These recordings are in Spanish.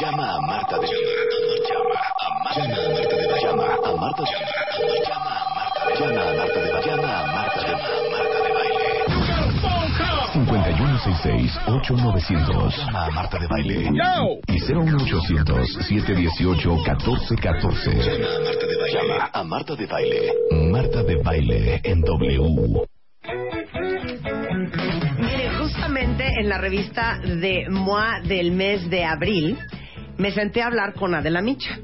Llama a Marta de Baile. Llama a Marta de Baile. Llama a Marta de Baile. Llama a Marta de Llama a Marta de Llama a Marta de Marta de Baile. 5166-8900. Llama a Marta de Baile. Y 01800-718-1414. Llama a Marta de Baile. Llama a Marta de Baile. Marta de Baile en W. Mire, justamente en la revista de MOA del mes de abril, me senté a hablar con Adela Micha.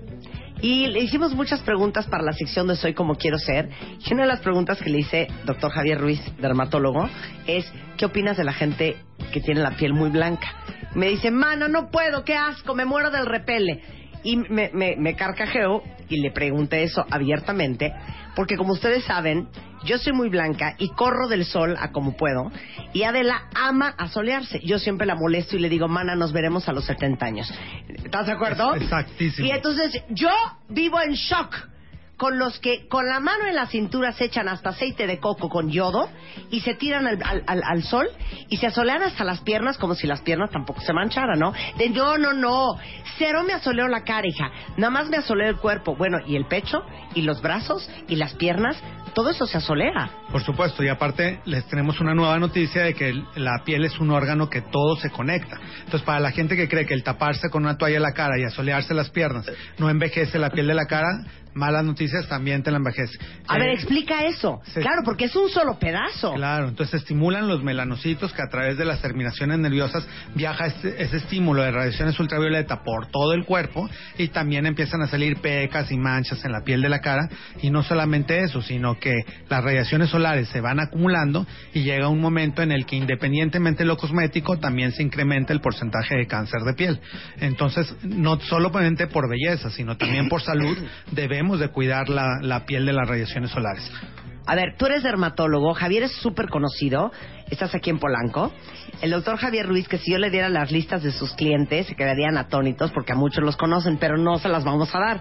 Y le hicimos muchas preguntas para la sección de Soy como quiero ser. Y una de las preguntas que le hice, doctor Javier Ruiz, dermatólogo, es ¿qué opinas de la gente que tiene la piel muy blanca? Me dice, mano, no puedo, qué asco, me muero del repele. Y me, me, me carcajeo y le pregunté eso abiertamente, porque como ustedes saben, yo soy muy blanca y corro del sol a como puedo, y Adela ama asolearse. Yo siempre la molesto y le digo, mana, nos veremos a los 70 años. ¿Estás de acuerdo? Exactísimo. Y entonces yo vivo en shock con los que con la mano en la cintura se echan hasta aceite de coco con yodo y se tiran al, al- al- sol y se asolean hasta las piernas como si las piernas tampoco se mancharan, ¿no? De no, no, no, cero me asoleo la cara, hija, nada más me asoleo el cuerpo, bueno, y el pecho, y los brazos, y las piernas, todo eso se asolea. Por supuesto, y aparte les tenemos una nueva noticia de que el- la piel es un órgano que todo se conecta. Entonces, para la gente que cree que el taparse con una toalla la cara y asolearse las piernas no envejece la piel de la cara, malas noticias también te la envejece. A Eh, ver, explica eso. Claro, porque es un solo pedazo. Claro, entonces estimulan los melanocitos que a través de las terminaciones nerviosas viaja este- ese estímulo de radiaciones ultravioleta por todo el cuerpo y también empiezan a salir pecas y manchas en la piel de la cara y no solamente eso, sino que las radiaciones solares se van acumulando y llega un momento en el que independientemente de lo cosmético también se incrementa el porcentaje de cáncer de piel. Entonces, no solamente por belleza, sino también por salud debemos de cuidar la piel de las radiaciones solares. A ver, tú eres dermatólogo, Javier es súper conocido, estás aquí en Polanco. El doctor Javier Ruiz, que si yo le diera las listas de sus clientes, se quedarían atónitos porque a muchos los conocen, pero no se las vamos a dar.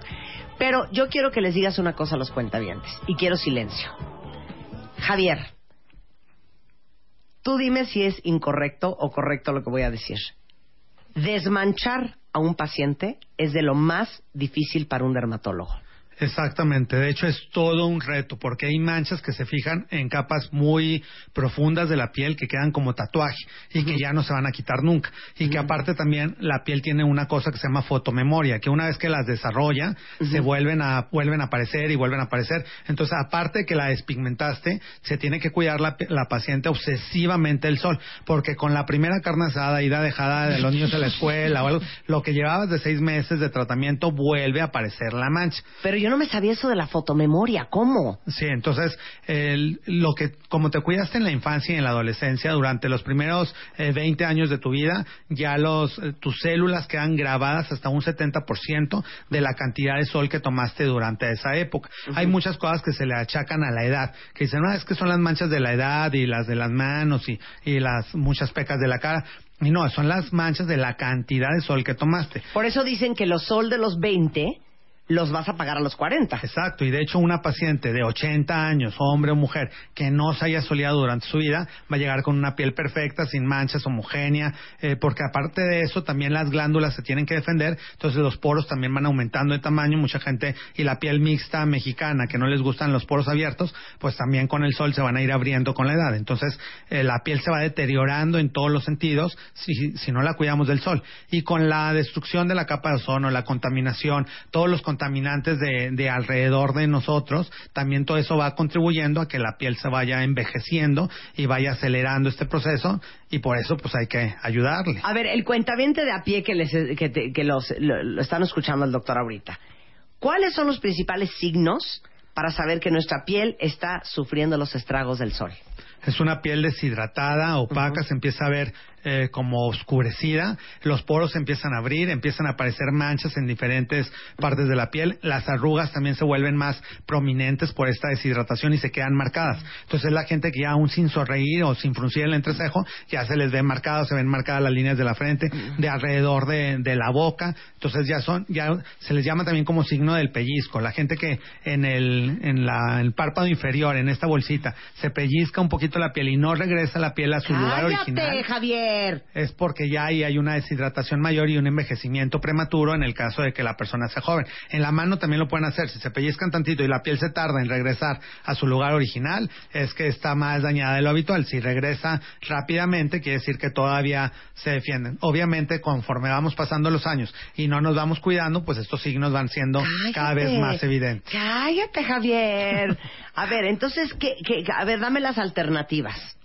Pero yo quiero que les digas una cosa a los cuentavientes y quiero silencio. Javier, tú dime si es incorrecto o correcto lo que voy a decir. Desmanchar a un paciente es de lo más difícil para un dermatólogo. Exactamente, de hecho es todo un reto porque hay manchas que se fijan en capas muy profundas de la piel que quedan como tatuaje y que ya no se van a quitar nunca. Y que aparte también la piel tiene una cosa que se llama fotomemoria que una vez que las desarrolla se vuelven a vuelven a aparecer y vuelven a aparecer. Entonces aparte de que la despigmentaste se tiene que cuidar la, la paciente obsesivamente del sol porque con la primera carne asada ida dejada de los niños a la escuela o algo lo que llevabas de seis meses de tratamiento vuelve a aparecer la mancha. Pero yo no me sabía eso de la fotomemoria. ¿Cómo? Sí, entonces, el- lo que, como te cuidaste en la infancia y en la adolescencia, durante los primeros eh, 20 años de tu vida, ya los, eh, tus células quedan grabadas hasta un 70% de la cantidad de sol que tomaste durante esa época. Hay muchas cosas que se le achacan a la edad, que dicen, no, es que son las manchas de la edad y las de las manos y, y las muchas pecas de la cara. Y no, son las manchas de la cantidad de sol que tomaste. Por eso dicen que los sol de los 20 los vas a pagar a los 40. Exacto, y de hecho una paciente de 80 años, hombre o mujer, que no se haya soleado durante su vida, va a llegar con una piel perfecta, sin manchas, homogénea, eh, porque aparte de eso también las glándulas se tienen que defender, entonces los poros también van aumentando de tamaño, mucha gente, y la piel mixta mexicana, que no les gustan los poros abiertos, pues también con el sol se van a ir abriendo con la edad, entonces eh, la piel se va deteriorando en todos los sentidos si, si no la cuidamos del sol. Y con la destrucción de la capa de ozono, la contaminación, todos los contaminantes de, de alrededor de nosotros, también todo eso va contribuyendo a que la piel se vaya envejeciendo y vaya acelerando este proceso y por eso pues hay que ayudarle. A ver, el cuentaviente de a pie que, les, que, te- que los, lo, lo están escuchando el doctor ahorita. ¿Cuáles son los principales signos para saber que nuestra piel está sufriendo los estragos del sol? Es una piel deshidratada, opaca, se empieza a ver eh, como oscurecida, los poros se empiezan a abrir, empiezan a aparecer manchas en diferentes partes de la piel, las arrugas también se vuelven más prominentes por esta deshidratación y se quedan marcadas. Entonces la gente que ya aún sin sonreír o sin fruncir el entrecejo, ya se les ve marcado, se ven marcadas las líneas de la frente, de alrededor de, de la boca, entonces ya son, ya se les llama también como signo del pellizco. La gente que en el, en la, el párpado inferior, en esta bolsita, se pellizca un poquito la piel y no regresa la piel a su lugar ¡Cállate, original. Javier! Es porque ya ahí hay una deshidratación mayor y un envejecimiento prematuro en el caso de que la persona sea joven. En la mano también lo pueden hacer. Si se pellizcan tantito y la piel se tarda en regresar a su lugar original, es que está más dañada de lo habitual. Si regresa rápidamente, quiere decir que todavía se defienden. Obviamente, conforme vamos pasando los años y no nos vamos cuidando, pues estos signos van siendo cada vez más evidentes. Cállate, Javier. A ver, entonces, ¿qué, qué- a ver, dame las alternativas.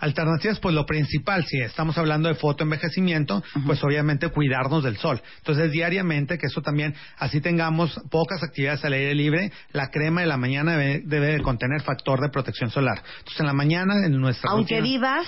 Alternativas, pues lo principal, si estamos hablando de fotoenvejecimiento, pues obviamente cuidarnos del sol. Entonces, diariamente, que eso también, así tengamos pocas actividades al aire libre, la crema de la mañana debe, debe de contener factor de protección solar. Entonces, en la mañana, en nuestra Aunque rutina- vivas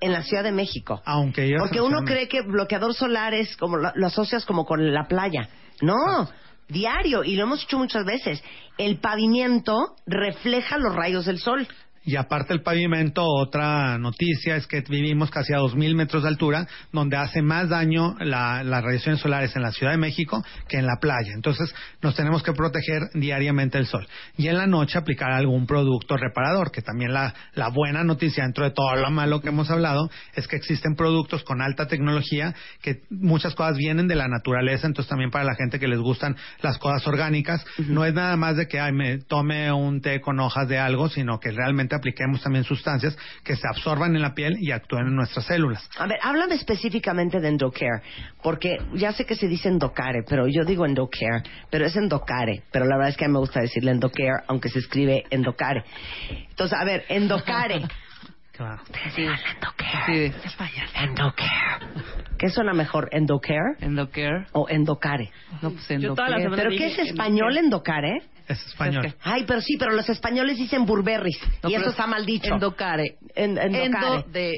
en la Ciudad de México. aunque yo Porque uno cree que bloqueador solar es como lo, lo asocias como con la playa. No, diario y lo hemos hecho muchas veces. El pavimento refleja los rayos del sol. Y aparte el pavimento, otra noticia es que vivimos casi a 2.000 metros de altura, donde hace más daño la- las radiaciones solares en la Ciudad de México que en la playa. Entonces nos tenemos que proteger diariamente del sol. Y en la noche aplicar algún producto reparador, que también la, la buena noticia dentro de todo lo malo que hemos hablado es que existen productos con alta tecnología, que muchas cosas vienen de la naturaleza, entonces también para la gente que les gustan las cosas orgánicas, no es nada más de que ay, me tome un té con hojas de algo, sino que realmente apliquemos también sustancias que se absorban en la piel y actúen en nuestras células. A ver, háblame específicamente de Endocare, porque ya sé que se dice Endocare, pero yo digo Endocare, pero es Endocare, pero la verdad es que a mí me gusta decirle Endocare, aunque se escribe Endocare. Entonces, a ver, Endocare. Sí. Endocare. Sí. Endocare. ¿Qué suena mejor, Endocare Endocare. o Endocare? No, pues Endocare. ¿Pero qué es español Endocare? Es español. Es Ay, pero sí, pero los españoles dicen burberris No, y eso es está mal dicho. Endocare. En- endocare. Endo de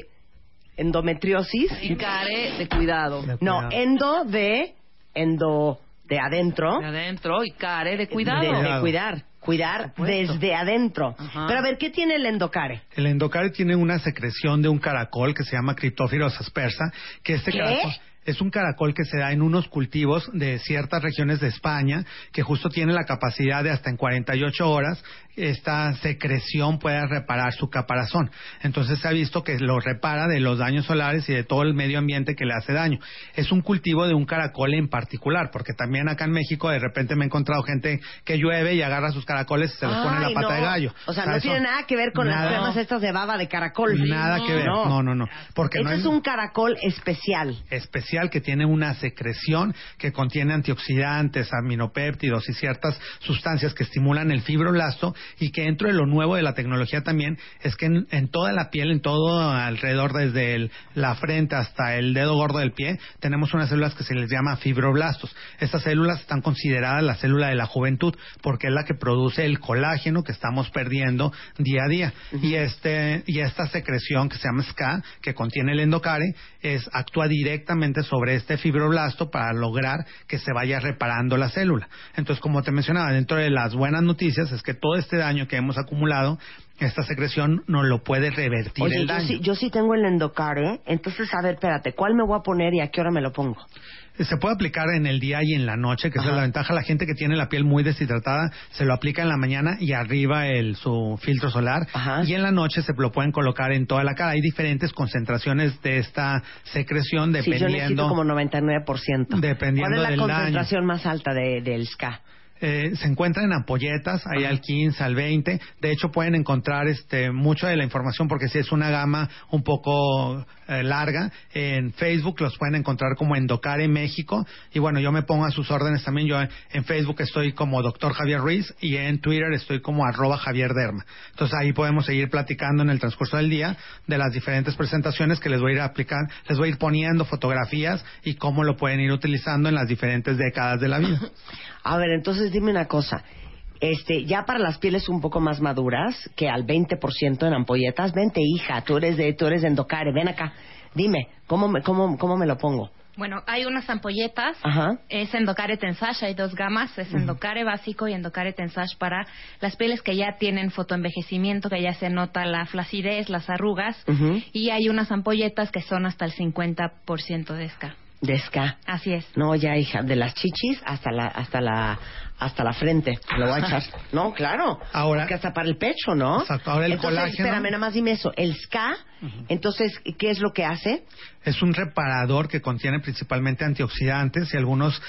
Endometriosis. y care de cuidado. De No, cuidado. endo de endo de adentro. De adentro y care de cuidado. De, de cuidar. Cuidar desde adentro. Ajá. Pero a ver, ¿qué tiene el endocare? El endocare tiene una secreción de un caracol que se llama Cryptophilus aspersa, que este ¿Qué? caracol es un caracol que se da en unos cultivos de ciertas regiones de España, que justo tiene la capacidad de hasta en 48 horas esta secreción puede reparar su caparazón. Entonces se ha visto que lo repara de los daños solares y de todo el medio ambiente que le hace daño. Es un cultivo de un caracol en particular, porque también acá en México de repente me he encontrado gente que llueve y agarra sus caracoles y se los pone en la pata no. de gallo. O sea, eso- no tiene nada que ver con las nada- cremas estas de baba de caracol. Nada que ver. No, no, no. Porque no Ese hay- es un caracol especial. especial que tiene una secreción que contiene antioxidantes, aminopéptidos y ciertas sustancias que estimulan el fibroblasto y que dentro de lo nuevo de la tecnología también es que en, en toda la piel, en todo alrededor desde el- la frente hasta el dedo gordo del pie, tenemos unas células que se les llama fibroblastos. Estas células están consideradas la célula de la juventud porque es la que produce el colágeno que estamos perdiendo día a día. Y este y esta secreción que se llama SCA, que contiene el endocare, es actúa directamente sobre este fibroblasto para lograr que se vaya reparando la célula. Entonces, como te mencionaba, dentro de las buenas noticias es que todo este daño que hemos acumulado, esta secreción no lo puede revertir Oye, el yo daño. sí, yo sí tengo el endocare, entonces, a ver, espérate, ¿cuál me voy a poner y a qué hora me lo pongo? Se puede aplicar en el día y en la noche, que esa es la ventaja. La gente que tiene la piel muy deshidratada se lo aplica en la mañana y arriba el, su filtro solar. Ajá. Y en la noche se lo pueden colocar en toda la cara. Hay diferentes concentraciones de esta secreción Sí, yo necesito dependiendo. como 99%. Dependiendo ¿Cuál es la del concentración más alta de, del SCA? Eh, se encuentran en ampolletas, hay al 15, al 20. De hecho, pueden encontrar este, mucha de la información porque si es una gama un poco eh, larga. En Facebook los pueden encontrar como Endocare México. Y bueno, yo me pongo a sus órdenes también. Yo en Facebook estoy como Doctor Javier Ruiz y en Twitter estoy como arroba Javier Derma. Entonces ahí podemos seguir platicando en el transcurso del día de las diferentes presentaciones que les voy a ir a aplicar, les voy a ir poniendo fotografías y cómo lo pueden ir utilizando en las diferentes décadas de la vida. A ver, entonces dime una cosa. Este, ya para las pieles un poco más maduras, que al 20% en ampolletas, vente hija, tú eres de, tú eres de Endocare, ven acá, dime, ¿cómo me, cómo, cómo me lo pongo? Bueno, hay unas ampolletas. Ajá. Es Endocare Tensage, hay dos gamas. Es Endocare básico y Endocare Tensage para las pieles que ya tienen fotoenvejecimiento, que ya se nota la flacidez, las arrugas. Y hay unas ampolletas que son hasta el 50% de SK. De ska. Así es. No, ya hija, de las chichis hasta la, hasta la, hasta la frente. Me Lo voy a echar. No, claro. Ahora- Que hasta para el pecho, ¿no? Exacto. Ahora el entonces, colágeno- Espérame, nada más dime eso. El ska, entonces, ¿qué es lo que hace? Es un reparador que contiene principalmente antioxidantes y algunas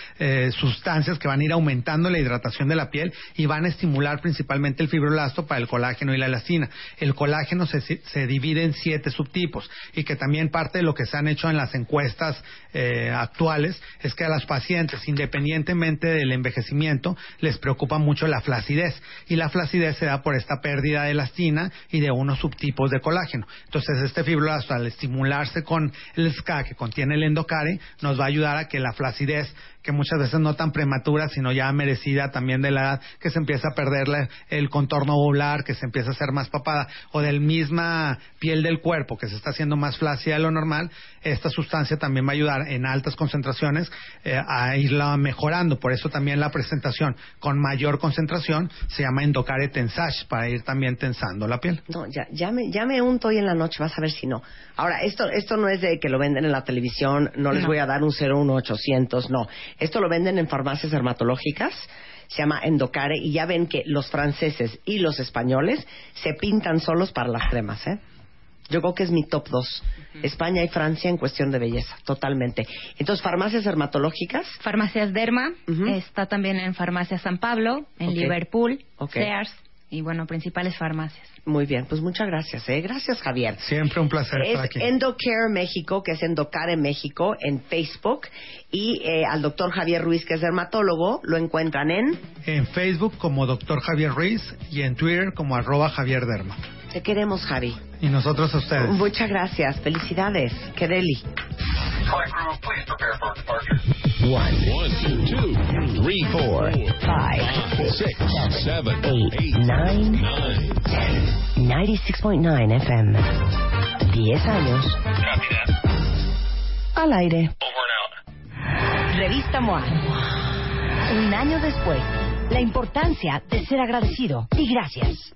sustancias que van a ir aumentando la hidratación de la piel y van a estimular principalmente el fibroblasto para el colágeno y la elastina. El colágeno se, se divide en siete subtipos y que también parte de lo que se han hecho en las encuestas eh, actuales es que a las pacientes, independientemente del envejecimiento, les preocupa mucho la flacidez y la flacidez se da por esta pérdida de elastina y de unos subtipos de colágeno. Entonces este fibroblasto al estimularse con el SCA que contiene el endocare nos va a ayudar a que la flacidez que muchas veces no tan prematura, sino ya merecida también de la edad, que se empieza a perder la- el contorno ovular, que se empieza a hacer más papada, o del misma piel del cuerpo, que se está haciendo más flácida de lo normal, esta sustancia también va a ayudar en altas concentraciones eh, a irla mejorando. Por eso también la presentación con mayor concentración se llama endocare tensage, para ir también tensando la piel. No, ya, ya, me, ya me unto hoy en la noche, vas a ver si no. Ahora, esto, esto no es de que lo venden en la televisión, no les No. voy a dar un 01800, no. Esto lo venden en farmacias dermatológicas, se llama Endocare, y ya ven que los franceses y los españoles se pintan solos para las cremas, ¿eh? Yo creo que es mi top 2. España y Francia en cuestión de belleza, totalmente. Entonces, farmacias dermatológicas, Farmacias Derma, está también en Farmacia San Pablo, en. Liverpool, Ok. Sears y bueno, principales farmacias. muy bien, pues muchas gracias, ¿eh? Gracias, Javier. Siempre un placer Es estar aquí. Endocare México, que es Endocare México en Facebook. Y eh, al doctor Javier Ruiz, que es dermatólogo, lo encuentran en... En Facebook como Dr. Javier Ruiz y en Twitter como arroba Javier Derma. Te queremos, Javi. Y nosotros a ustedes. Muchas gracias. Felicidades. Que deli. One, One, two, three, four, Five, six, seven, eight, eight, nine, nine. 96.9 FM. 10 años. Al aire. Revista MOA. Un año después, la importancia de ser agradecido y gracias.